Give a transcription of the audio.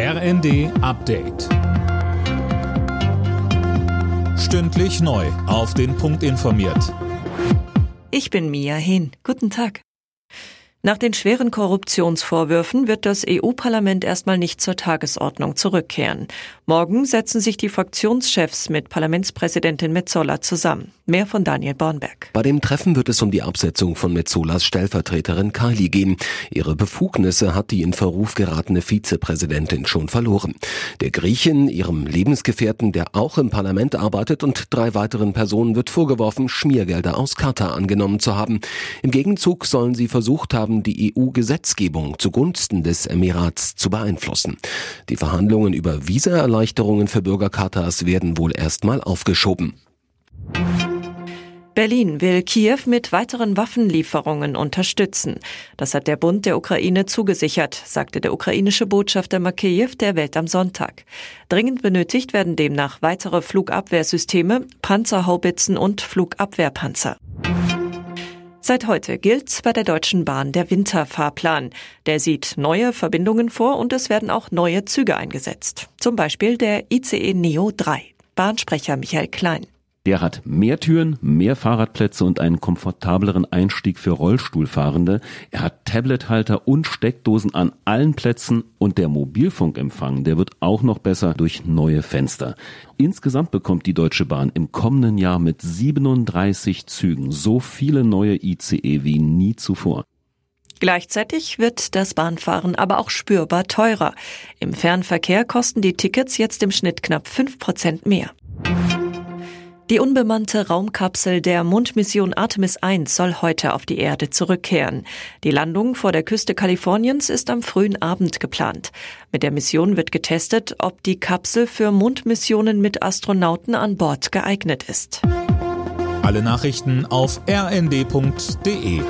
RND Update. Stündlich neu. Auf den Punkt informiert. Ich bin Mia Hehn. Guten Tag. Nach den schweren Korruptionsvorwürfen wird das EU-Parlament erstmal nicht zur Tagesordnung zurückkehren. Morgen setzen sich die Fraktionschefs mit Parlamentspräsidentin Metzola zusammen. Mehr von Daniel Bornberg. Bei dem Treffen wird es um die Absetzung von Metzolas Stellvertreterin Kylie gehen. Ihre Befugnisse hat die in Verruf geratene Vizepräsidentin schon verloren. Der Griechin, ihrem Lebensgefährten, der auch im Parlament arbeitet und drei weiteren Personen wird vorgeworfen, Schmiergelder aus Katar angenommen zu haben. Im Gegenzug sollen sie versucht haben, die EU-Gesetzgebung zugunsten des Emirats zu beeinflussen. Die Verhandlungen über Visaerleichterungen für Bürger Katars werden wohl erstmal aufgeschoben. Berlin will Kiew mit weiteren Waffenlieferungen unterstützen. Das hat der Bund der Ukraine zugesichert, sagte der ukrainische Botschafter Makeyev der Welt am Sonntag. Dringend benötigt werden demnach weitere Flugabwehrsysteme, Panzerhaubitzen und Flugabwehrpanzer. Seit heute gilt bei der Deutschen Bahn der Winterfahrplan. Der sieht neue Verbindungen vor und es werden auch neue Züge eingesetzt. Zum Beispiel der ICE Neo 3. Bahnsprecher Michael Klein. Der hat mehr Türen, mehr Fahrradplätze und einen komfortableren Einstieg für Rollstuhlfahrende. Er hat Tablethalter und Steckdosen an allen Plätzen und der Mobilfunkempfang, der wird auch noch besser durch neue Fenster. Insgesamt bekommt die Deutsche Bahn im kommenden Jahr mit 37 Zügen so viele neue ICE wie nie zuvor. Gleichzeitig wird das Bahnfahren aber auch spürbar teurer. Im Fernverkehr kosten die Tickets jetzt im Schnitt knapp fünf Prozent mehr. Die unbemannte Raumkapsel der Mondmission Artemis 1 soll heute auf die Erde zurückkehren. Die Landung vor der Küste Kaliforniens ist am frühen Abend geplant. Mit der Mission wird getestet, ob die Kapsel für Mondmissionen mit Astronauten an Bord geeignet ist. Alle Nachrichten auf rnd.de